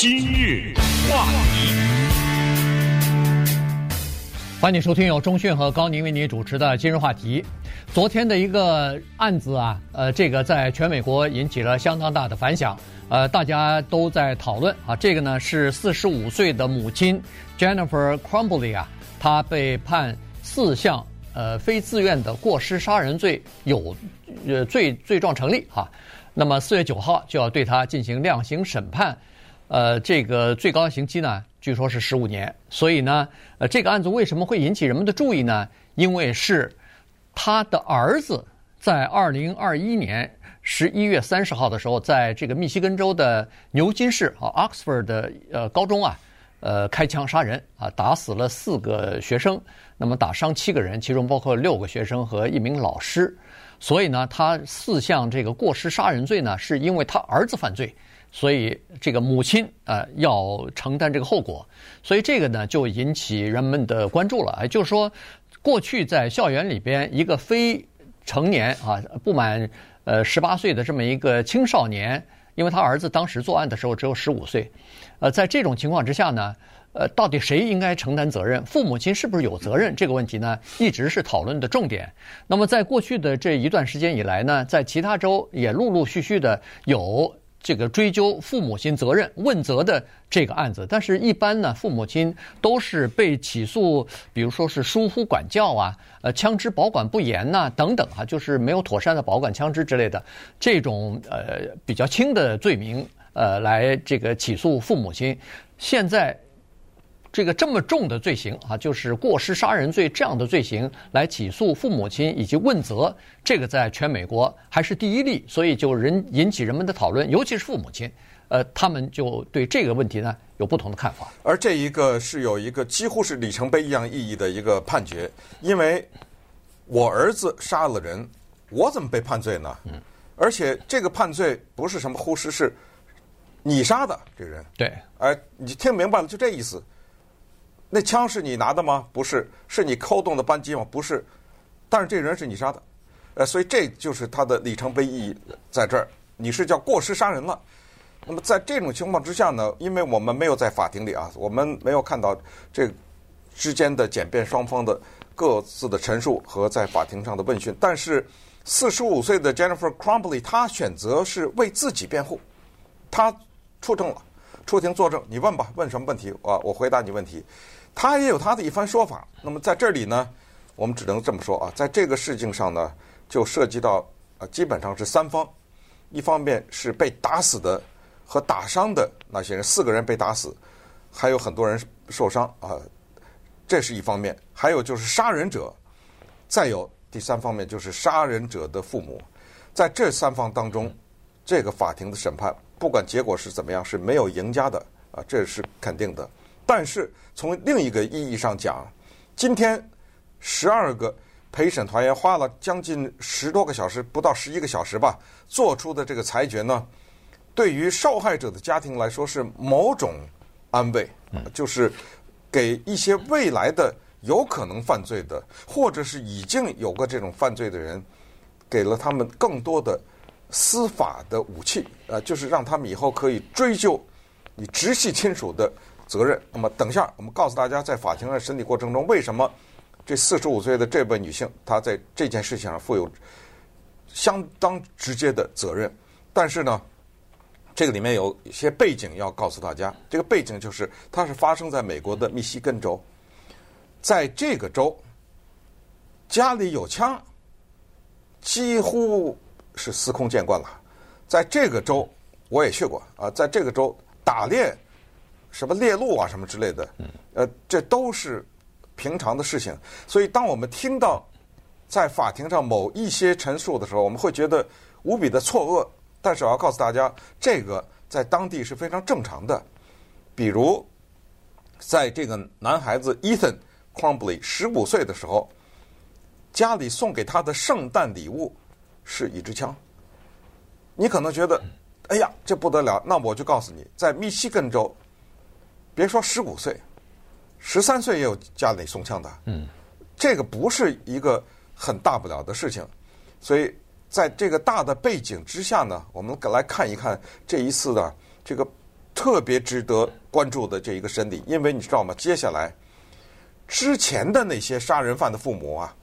今日话题，欢迎收听由中讯和高宁为您主持的今日话题。昨天的一个案子啊，呃，这个在全美国引起了相当大的反响，呃，大家都在讨论啊。这个呢是四十五岁的母亲 Jennifer Crumbley 啊，她被判四项呃非自愿的过失杀人罪有呃罪罪状成立哈、那么四月九号就要对她进行量刑审判。呃，这个最高刑期呢，据说是十五年。所以呢，呃，这个案子为什么会引起人们的注意呢？因为是他的儿子在二零二一年十一月三十号的时候，在这个密西根州的牛津市啊，Oxford 的呃高中啊，呃，开枪杀人啊，打死了四个学生，那么打伤七个人，其中包括六个学生和一名老师。所以呢，他四项这个过失杀人罪呢，是因为他儿子犯罪。所以这个母亲啊要承担这个后果，所以这个呢就引起人们的关注了。哎，就是说，过去在校园里边，一个非成年啊不满呃十八岁的这么一个青少年，因为他儿子当时作案的时候只有十五岁，呃，在这种情况之下呢，呃，到底谁应该承担责任？父母亲是不是有责任？这个问题呢，一直是讨论的重点。那么在过去的这一段时间以来呢，在其他州也陆陆续续的有。这个追究父母亲责任问责的这个案子，但是一般呢，父母亲都是被起诉，比如说是疏忽管教啊，呃，枪支保管不严呐，等等啊，就是没有妥善的保管枪支之类的这种呃比较轻的罪名，呃，来这个起诉父母亲。现在。这个这么重的罪行啊，就是过失杀人罪这样的罪行来起诉父母亲以及问责，这个在全美国还是第一例，所以就人引起人们的讨论，尤其是父母亲，呃，他们就对这个问题呢有不同的看法。而这一个是有一个几乎是里程碑一样意义的一个判决，因为我儿子杀了人，我怎么被判罪呢？嗯，而且这个判罪不是什么忽视，是你杀的这个人。对，哎，你听明白了，就这意思。那枪是你拿的吗？不是，是你扣动的扳机吗？不是，但是这人是你杀的，呃，所以这就是他的里程碑意义在这儿。你是叫过失杀人了。那么在这种情况之下呢，因为我们没有在法庭里啊，我们没有看到这之间的检辩双方的各自的陈述和在法庭上的问讯，但是四十五岁的 Jennifer Crumbley 她选择是为自己辩护，她出证了，出庭作证。你问吧，问什么问题？我我回答你问题。他也有他的一番说法。那么在这里呢，我们只能这么说啊，在这个事情上呢，就涉及到啊，基本上是三方。一方面是被打死的和打伤的那些人，四个人被打死，还有很多人受伤啊，这是一方面。还有就是杀人者，再有第三方面就是杀人者的父母。在这三方当中，这个法庭的审判，不管结果是怎么样，是没有赢家的啊，这是肯定的。但是从另一个意义上讲，今天十二个陪审团员花了将近十多个小时，不到十一个小时吧，做出的这个裁决呢，对于受害者的家庭来说是某种安慰，就是给一些未来的有可能犯罪的，或者是已经有过这种犯罪的人，给了他们更多的司法的武器，呃，就是让他们以后可以追究你直系亲属的。责任。那么，等一下，我们告诉大家，在法庭的审理过程中，为什么这四十五岁的这位女性，她在这件事情上负有相当直接的责任？但是呢，这个里面有一些背景要告诉大家。这个背景就是，它是发生在美国的密西根州，在这个州，家里有枪，几乎是司空见惯了。在这个州，我也去过啊，在这个州打猎。什么猎鹿啊，什么之类的，呃，这都是平常的事情。所以，当我们听到在法庭上某一些陈述的时候，我们会觉得无比的错愕。但是，我要告诉大家，这个在当地是非常正常的。比如，在这个男孩子 Ethan Crumbly 十五岁的时候，家里送给他的圣诞礼物是一支枪。你可能觉得，哎呀，这不得了。那我就告诉你，在密西根州。别说十五岁，十三岁也有家里送枪的。嗯，这个不是一个很大不了的事情，所以在这个大的背景之下呢，我们来看一看这一次的这个特别值得关注的这一个审理，因为你知道吗？接下来之前的那些杀人犯的父母啊，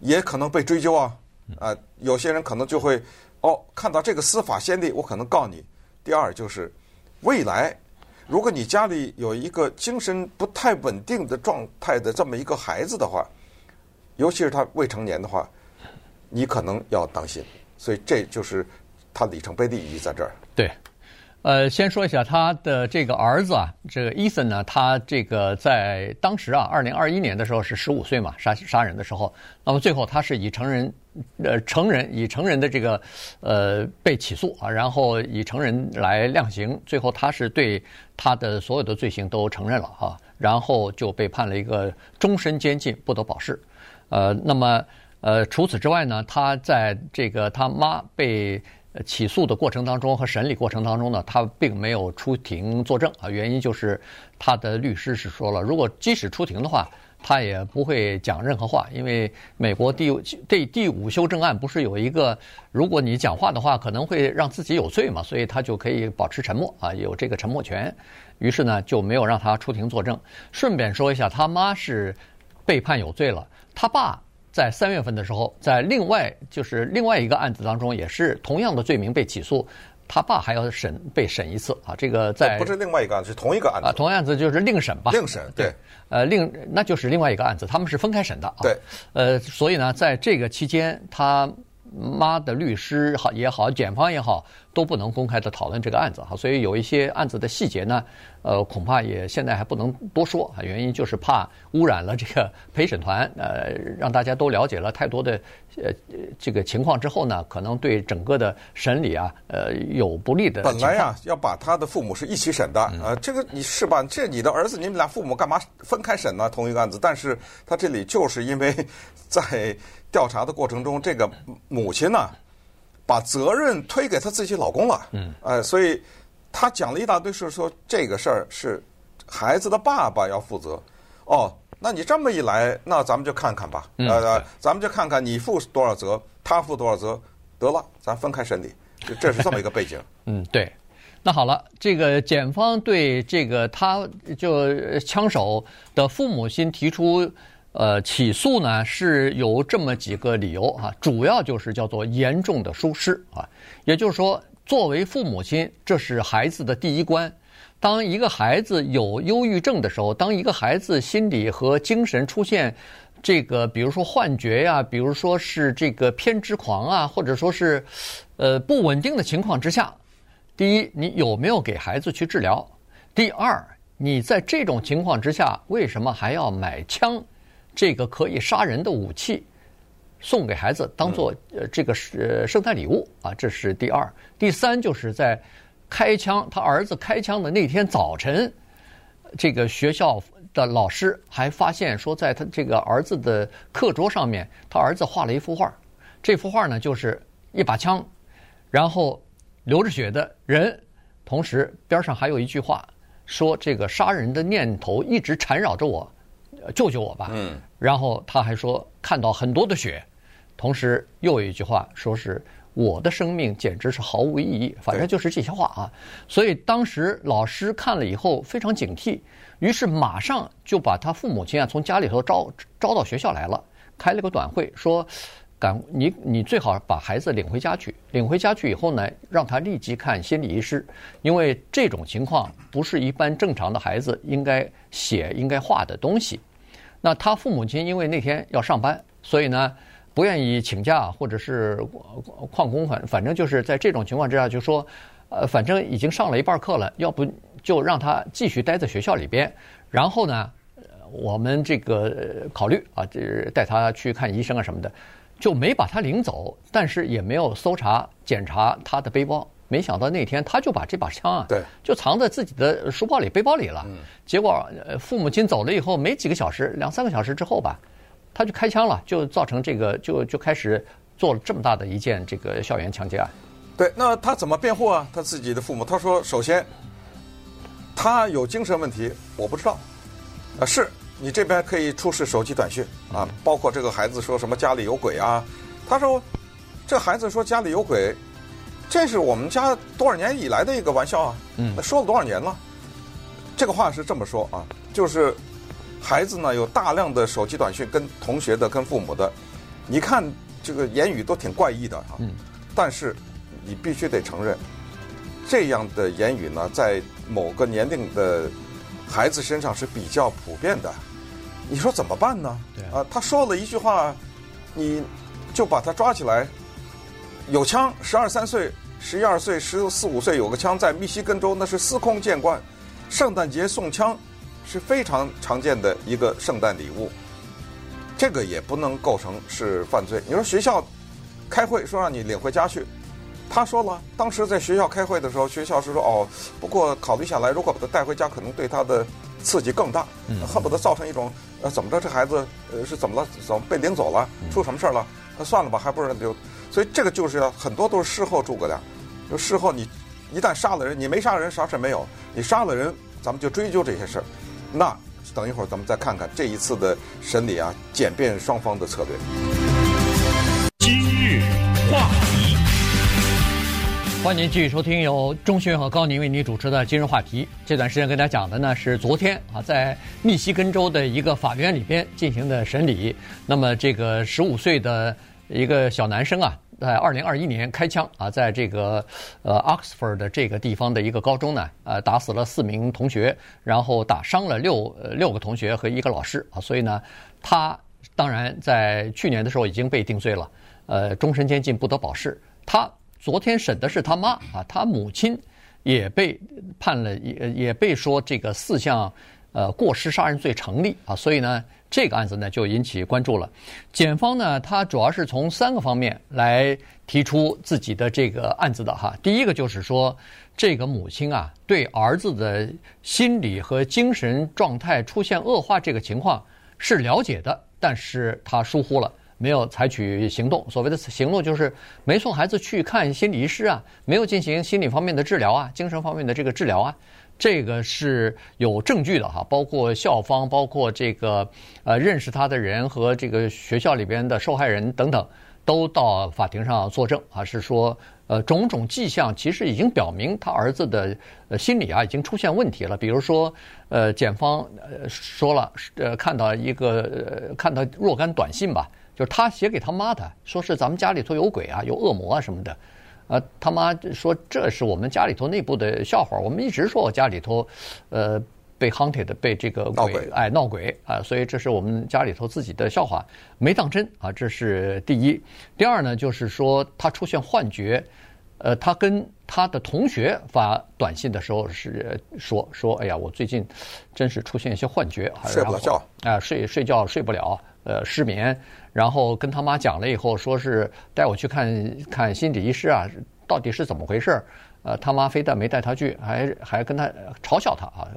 也可能被追究啊。啊，有些人可能就会哦，看到这个司法先例，我可能告你。第二就是未来，如果你家里有一个精神不太稳定的状态的这么一个孩子的话，尤其是他未成年的话，你可能要当心。所以这就是他里程碑的意义在这儿。对。呃，先说一下他的这个儿子啊，这个伊森呢，他这个在当时啊，二零二一年的时候是十五岁嘛，杀杀人的时候，那么最后他是以成人，呃，成人以成人的这个呃被起诉啊，然后以成人来量刑，最后他是对他的所有的罪行都承认了哈，然后就被判了一个终身监禁，不得保释。呃，那么呃除此之外呢，他在这个他妈被。起诉的过程当中和审理过程当中呢，他并没有出庭作证啊，原因就是他的律师是说了，如果即使出庭的话，他也不会讲任何话，因为美国第第第五修正案不是有一个，如果你讲话的话，可能会让自己有罪嘛，所以他就可以保持沉默啊，有这个沉默权。于是呢，就没有让他出庭作证。顺便说一下，他妈是被判有罪了，他爸。在三月份的时候，在另外就是另外一个案子当中，也是同样的罪名被起诉，他爸还要审被审一次啊。这个在不是另外一个案子，是同一个案子啊，同案子就是另审吧？另审对，呃，另那就是另外一个案子，他们是分开审的啊。对，呃，所以呢，在这个期间，他妈的律师好也好，检方也好。都不能公开的讨论这个案子哈，所以有一些案子的细节呢，呃，恐怕也现在还不能多说啊。原因就是怕污染了这个陪审团，呃，让大家都了解了太多的呃这个情况之后呢，可能对整个的审理啊，呃，有不利的。本来呀，要把他的父母是一起审的，呃，这个你是吧？这你的儿子，你们俩父母干嘛分开审呢？同一个案子，但是他这里就是因为在调查的过程中，这个母亲呢。把责任推给她自己老公了，嗯，呃，所以她讲了一大堆，是说这个事儿是孩子的爸爸要负责。哦，那你这么一来，那咱们就看看吧，呃，咱们就看看你负多少责，他负多少责，得了，咱分开审理，就这是这么一个背景。嗯，对。那好了，这个检方对这个他就枪手的父母亲提出。呃，起诉呢是有这么几个理由啊，主要就是叫做严重的疏失啊，也就是说，作为父母亲，这是孩子的第一关。当一个孩子有忧郁症的时候，当一个孩子心理和精神出现这个，比如说幻觉呀，比如说是这个偏执狂啊，或者说是呃不稳定的情况之下，第一，你有没有给孩子去治疗？第二，你在这种情况之下，为什么还要买枪？这个可以杀人的武器送给孩子当做呃这个是圣诞礼物啊，这是第二。第三就是在开枪，他儿子开枪的那天早晨，这个学校的老师还发现说，在他这个儿子的课桌上面，他儿子画了一幅画。这幅画呢，就是一把枪，然后流着血的人，同时边上还有一句话，说这个杀人的念头一直缠绕着我。救救我吧！嗯，然后他还说看到很多的血，同时又有一句话说是我的生命简直是毫无意义，反正就是这些话啊。所以当时老师看了以后非常警惕，于是马上就把他父母亲啊从家里头招招到学校来了，开了个短会说，赶你你最好把孩子领回家去，领回家去以后呢，让他立即看心理医师，因为这种情况不是一般正常的孩子应该写应该画的东西。那他父母亲因为那天要上班，所以呢不愿意请假或者是旷工，反反正就是在这种情况之下，就说，呃，反正已经上了一半课了，要不就让他继续待在学校里边，然后呢，我们这个考虑啊，这带他去看医生啊什么的，就没把他领走，但是也没有搜查检查他的背包。没想到那天他就把这把枪啊，对，就藏在自己的书包里、背包里了。结果父母亲走了以后，没几个小时，两三个小时之后吧，他就开枪了，就造成这个，就就开始做了这么大的一件这个校园抢劫案。对，那他怎么辩护啊？他自己的父母，他说：首先，他有精神问题，我不知道。啊，是你这边可以出示手机短讯啊，包括这个孩子说什么家里有鬼啊，他说这孩子说家里有鬼。这是我们家多少年以来的一个玩笑啊，嗯那说了多少年了？这个话是这么说啊，就是孩子呢有大量的手机短信，跟同学的、跟父母的，你看这个言语都挺怪异的哈、嗯，但是你必须得承认，这样的言语呢，在某个年龄的孩子身上是比较普遍的。你说怎么办呢？对啊，他说了一句话，你就把他抓起来，有枪，十二三岁、十一二岁、十四五岁有个枪，在密西根州那是司空见惯，圣诞节送枪是非常常见的一个圣诞礼物，这个也不能构成是犯罪。你说学校开会说让你领回家去，他说了，当时在学校开会的时候，学校是说哦，不过考虑下来，如果把他带回家，可能对他的刺激更大，恨不得造成一种呃怎么着，这孩子呃是怎么了？怎么被领走了？出什么事儿了？那算了吧，还不如就，所以这个就是要很多都是事后诸葛亮，就事后你一旦杀了人，你没杀人啥事没有，你杀了人，咱们就追究这些事儿。那等一会儿咱们再看看这一次的审理啊，检辩双方的策略。今日话题，欢迎您继续收听由钟迅和高宁为您主持的今日话题。这段时间跟大家讲的呢是昨天啊，在密西根州的一个法院里边进行的审理。那么这个十五岁的一个小男生啊，在二零二一年开枪啊，在这个呃 Oxford 的这个地方的一个高中呢，呃打死了四名同学，然后打伤了六六个同学和一个老师啊。所以呢，他当然在去年的时候已经被定罪了，呃，终身监禁不得保释。他昨天审的是他妈啊，他母亲也被判了，也也被说这个四项呃过失杀人罪成立啊，所以呢，这个案子呢就引起关注了。检方呢，他主要是从三个方面来提出自己的这个案子的哈。第一个就是说，这个母亲啊，对儿子的心理和精神状态出现恶化这个情况是了解的，但是他疏忽了。没有采取行动，所谓的行动就是没送孩子去看心理医师啊，没有进行心理方面的治疗啊，精神方面的这个治疗啊，这个是有证据的哈，包括校方，包括这个呃认识他的人和这个学校里边的受害人等等，都到法庭上作证啊，是说呃种种迹象其实已经表明他儿子的呃心理啊已经出现问题了，比如说呃检方呃说了呃看到一个呃看到若干短信吧。就是他写给他妈的，说是咱们家里头有鬼啊，有恶魔啊什么的，呃，他妈说这是我们家里头内部的笑话，我们一直说我家里头，呃，被 haunted 被这个鬼，鬼哎闹鬼啊，所以这是我们家里头自己的笑话，没当真啊，这是第一。第二呢，就是说他出现幻觉，呃，他跟他的同学发短信的时候是说说，哎呀，我最近真是出现一些幻觉，睡不了觉，啊，睡睡觉睡不了，呃，失眠。然后跟他妈讲了以后，说是带我去看看心理医师啊，到底是怎么回事？呃，他妈非但没带他去，还还跟他嘲笑他啊。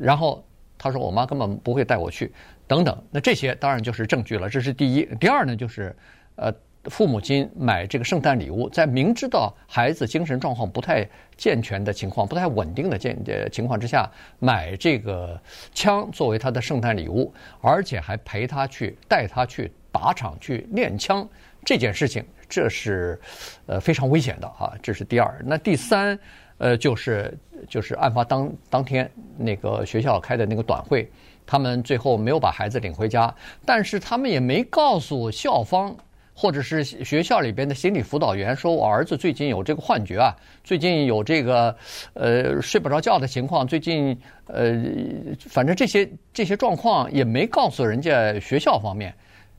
然后他说我妈根本不会带我去，等等。那这些当然就是证据了，这是第一。第二呢，就是呃，父母亲买这个圣诞礼物，在明知道孩子精神状况不太健全的情况、不太稳定的健情况之下，买这个枪作为他的圣诞礼物，而且还陪他去、带他去。靶场去练枪这件事情，这是呃非常危险的啊，这是第二。那第三，呃，就是就是案发当当天那个学校开的那个短会，他们最后没有把孩子领回家，但是他们也没告诉校方或者是学校里边的心理辅导员，说我儿子最近有这个幻觉啊，最近有这个呃睡不着觉的情况，最近呃反正这些这些状况也没告诉人家学校方面。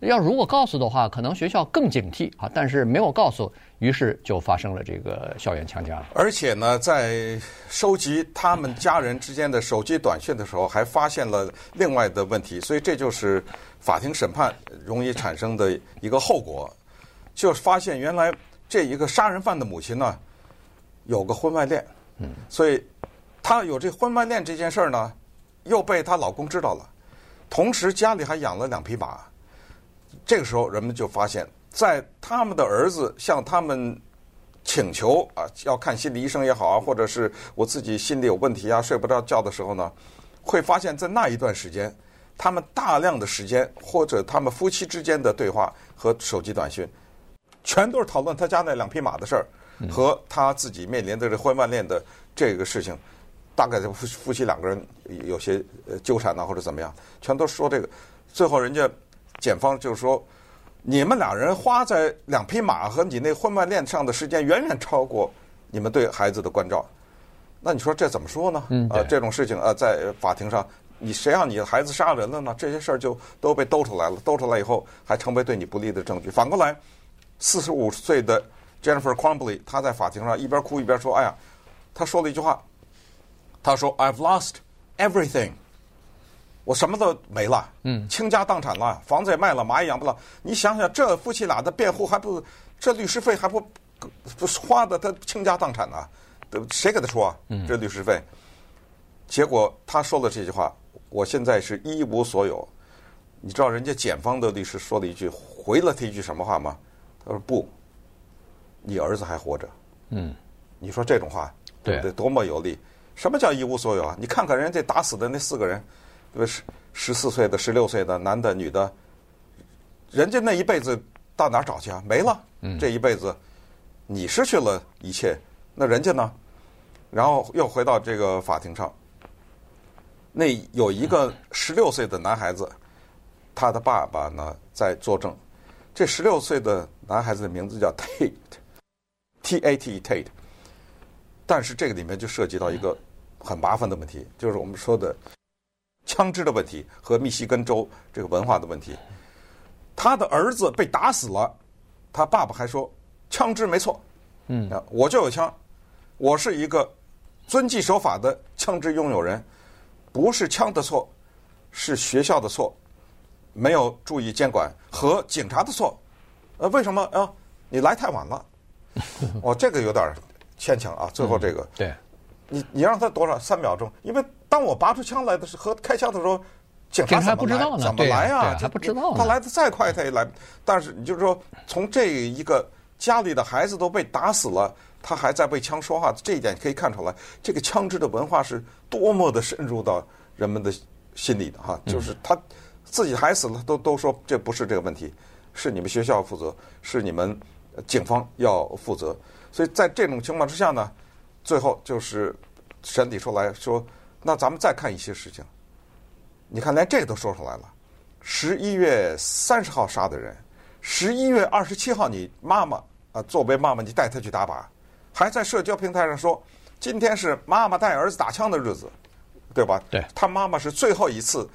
要如果告诉的话，可能学校更警惕啊。但是没有告诉，于是就发生了这个校园强奸案。而且呢，在收集他们家人之间的手机短信的时候，还发现了另外的问题。所以这就是法庭审判容易产生的一个后果，就是发现原来这一个杀人犯的母亲呢，有个婚外恋。嗯。所以她有这婚外恋这件事儿呢，又被她老公知道了，同时家里还养了两匹马。这个时候，人们就发现，在他们的儿子向他们请求啊，要看心理医生也好啊，或者是我自己心里有问题啊，睡不着觉的时候呢，会发现，在那一段时间，他们大量的时间或者他们夫妻之间的对话和手机短信，全都是讨论他家那两匹马的事儿。和他自己面临的这婚外恋的这个事情，大概夫夫妻两个人有些呃纠缠呐，或者怎么样，全都说这个。最后人家检方就是说，你们俩人花在两匹马和你那婚外恋上的时间远远超过你们对孩子的关照。那你说这怎么说呢？嗯，呃，这种事情呃，在法庭上，你谁让你的孩子杀人了呢？这些事儿就都被兜出来了，兜出来以后还成为对你不利的证据。反过来，四十五岁的 Jennifer Crumbley，她在法庭上一边哭一边说：“哎呀，她说了一句话，她说 ‘I've lost everything’，我什么都没了，嗯，倾家荡产了，房子也卖了，马也养不了。你想想，这夫妻俩的辩护还不，这律师费还不不花的他倾家荡产呢？”谁给他出啊？这律师费。结果他说了这句话：“我现在是一无所有。”你知道人家检方的律师说了一句，回了他一句什么话吗？他说：“不，你儿子还活着。”嗯，你说这种话对不对？多么有力！什么叫一无所有啊？你看看人家打死的那四个人，对吧？十十四岁的、十六岁的男的、女的，人家那一辈子到哪儿找去啊？没了。这一辈子，你失去了一切，那人家呢？然后又回到这个法庭上，那有一个十六岁的男孩子，他的爸爸呢在作证。这十六岁的男孩子的名字叫 Tate，T A T Tate。但是这个里面就涉及到一个很麻烦的问题，就是我们说的枪支的问题和密西根州这个文化的问题。他的儿子被打死了，他爸爸还说枪支没错，嗯，我就有枪，我是一个。遵纪守法的枪支拥有人，不是枪的错，是学校的错，没有注意监管和警察的错。呃，为什么啊？你来太晚了。哦，这个有点牵强啊。最后这个，嗯、对，你你让他多少三秒钟？因为当我拔出枪来的时候和开枪的时候，警察怎么来？怎么来啊？还不知道。他来的再快，他也来。但是你就是说，从这一个家里的孩子都被打死了。他还在为枪说话，这一点可以看出来，这个枪支的文化是多么的深入到人们的心里的哈。就是他自己孩子死了，都都说这不是这个问题，是你们学校负责，是你们警方要负责。所以在这种情况之下呢，最后就是审理出来说，那咱们再看一些事情。你看，连这个都说出来了。十一月三十号杀的人，十一月二十七号你妈妈啊，作为妈妈你带他去打靶。还在社交平台上说，今天是妈妈带儿子打枪的日子，对吧？对，他妈妈是最后一次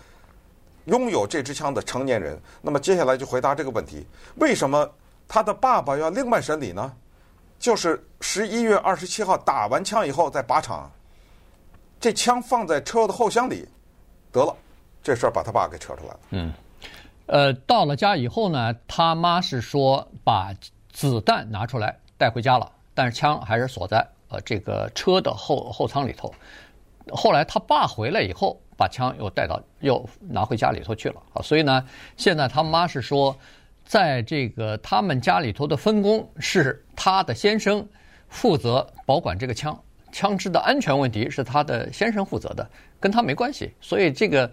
拥有这支枪的成年人。那么接下来就回答这个问题：为什么他的爸爸要另外审理呢？就是十一月二十七号打完枪以后再靶场，这枪放在车的后箱里，得了，这事儿把他爸给扯出来了。嗯，呃，到了家以后呢，他妈是说把子弹拿出来带回家了。但是枪还是锁在呃这个车的后后舱里头。后来他爸回来以后，把枪又带到又拿回家里头去了啊。所以呢，现在他妈是说，在这个他们家里头的分工是他的先生负责保管这个枪，枪支的安全问题是他的先生负责的，跟他没关系。所以这个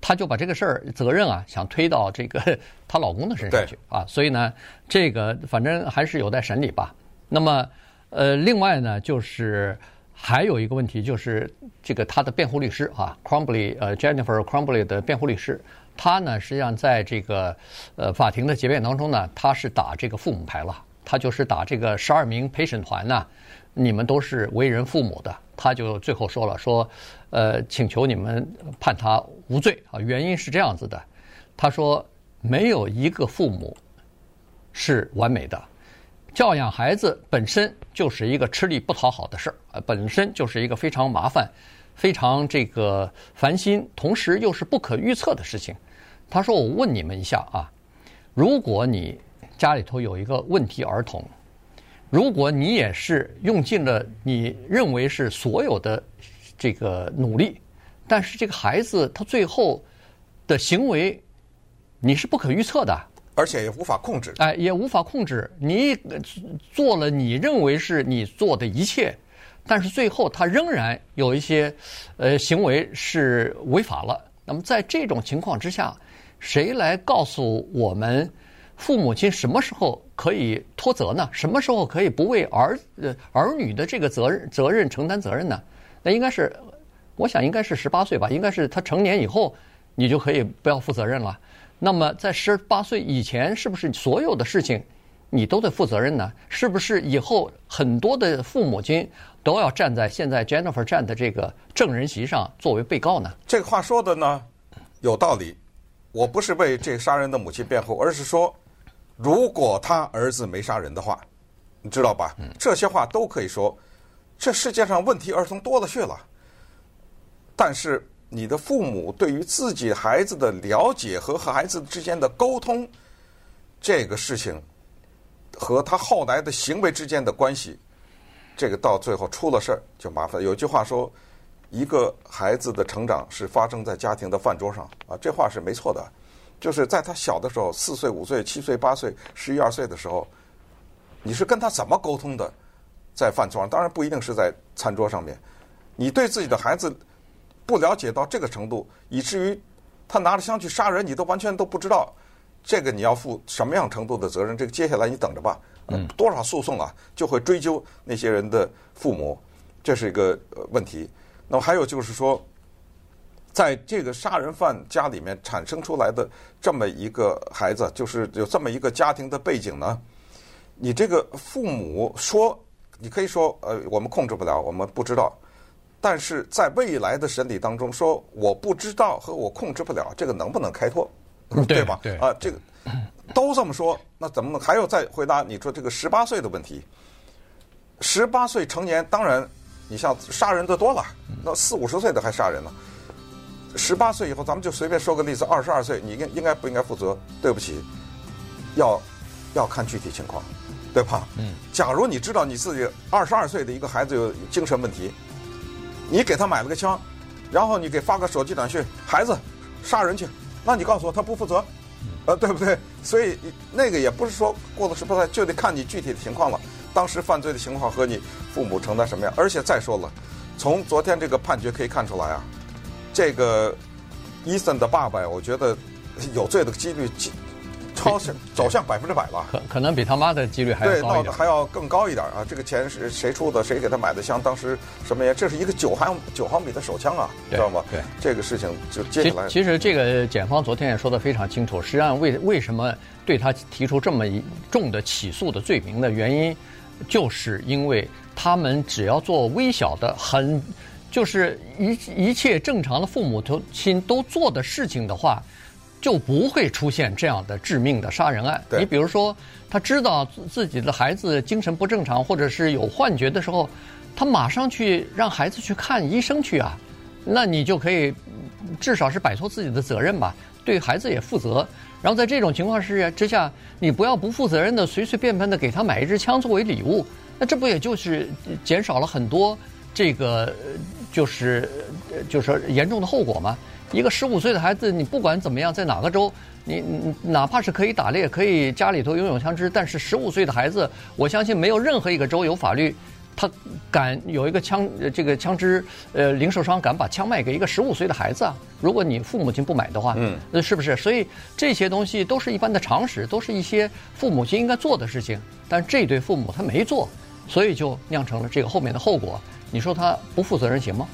他就把这个事儿责任啊想推到这个 她老公的身上去啊。所以呢，这个反正还是有待审理吧。那么，呃，另外呢，就是还有一个问题，就是这个他的辩护律师啊，Crumbley，呃，Jennifer Crumbley 的辩护律师，他呢，实际上在这个呃法庭的结辩当中呢，他是打这个父母牌了，他就是打这个十二名陪审团呢，你们都是为人父母的，他就最后说了，说，呃，请求你们判他无罪啊，原因是这样子的，他说没有一个父母是完美的。教养孩子本身就是一个吃力不讨好的事儿，呃，本身就是一个非常麻烦、非常这个烦心，同时又是不可预测的事情。他说：“我问你们一下啊，如果你家里头有一个问题儿童，如果你也是用尽了你认为是所有的这个努力，但是这个孩子他最后的行为，你是不可预测的。”而且也无法控制，哎，也无法控制。你做了你认为是你做的一切，但是最后他仍然有一些呃行为是违法了。那么在这种情况之下，谁来告诉我们父母亲什么时候可以脱责呢？什么时候可以不为儿呃儿女的这个责任责任承担责任呢？那应该是，我想应该是十八岁吧，应该是他成年以后，你就可以不要负责任了。那么在十八岁以前，是不是所有的事情你都得负责任呢？是不是以后很多的父母亲都要站在现在 Jennifer 站的这个证人席上作为被告呢？这个话说的呢有道理，我不是为这杀人的母亲辩护，而是说。如果他儿子没杀人的话，你知道吧？这些话都可以说。这世界上问题儿童多了去了，但是你的父母对于自己孩子的了解和和孩子之间的沟通，这个事情和他后来的行为之间的关系，这个到最后出了事儿就麻烦。有句话说，一个孩子的成长是发生在家庭的饭桌上啊，这话是没错的。就是在他小的时候，四岁、五岁、七岁、八岁、十一二岁的时候，你是跟他怎么沟通的？在饭桌上，当然不一定是在餐桌上面。你对自己的孩子不了解到这个程度，以至于他拿着枪去杀人，你都完全都不知道。这个你要负什么样程度的责任？这个接下来你等着吧。嗯，多少诉讼啊，就会追究那些人的父母，这是一个问题。那么还有就是说。在这个杀人犯家里面产生出来的这么一个孩子，就是有这么一个家庭的背景呢。你这个父母说，你可以说，呃，我们控制不了，我们不知道。但是在未来的审理当中，说我不知道和我控制不了，这个能不能开脱？对吧？对啊，这个都这么说，那怎么能还有再回答你说这个十八岁的问题？十八岁成年，当然你像杀人的多了，那四五十岁的还杀人呢。十八岁以后，咱们就随便说个例子，二十二岁，你应应该不应该负责？对不起，要要看具体情况，对吧？嗯。假如你知道你自己二十二岁的一个孩子有精神问题，你给他买了个枪，然后你给发个手机短信，孩子杀人去，那你告诉我他不负责，呃，对不对？所以那个也不是说过了十八岁就得看你具体的情况了，当时犯罪的情况和你父母承担什么样。而且再说了，从昨天这个判决可以看出来啊。这个伊森的爸爸，我觉得有罪的几率超向走向百分之百吧。可可能比他妈的几率还要高一点，还要更高一点啊！这个钱是谁出的？谁给他买的枪？当时什么呀？这是一个九毫九毫米的手枪啊，知道吗？对，这个事情就接下来。其实这个检方昨天也说的非常清楚，实际上为为什么对他提出这么一重的起诉的罪名的原因，就是因为他们只要做微小的很。就是一一切正常的父母亲都做的事情的话，就不会出现这样的致命的杀人案。你比如说，他知道自己的孩子精神不正常，或者是有幻觉的时候，他马上去让孩子去看医生去啊，那你就可以至少是摆脱自己的责任吧，对孩子也负责。然后在这种情况之之下，你不要不负责任的随随便便的给他买一支枪作为礼物，那这不也就是减少了很多这个。就是，就是严重的后果嘛。一个十五岁的孩子，你不管怎么样，在哪个州，你你哪怕是可以打猎，可以家里头拥有枪支，但是十五岁的孩子，我相信没有任何一个州有法律，他敢有一个枪，这个枪支呃零售商敢把枪卖给一个十五岁的孩子啊？如果你父母亲不买的话，嗯，那是不是？所以这些东西都是一般的常识，都是一些父母亲应该做的事情。但这对父母他没做，所以就酿成了这个后面的后果。你说他不负责任行吗？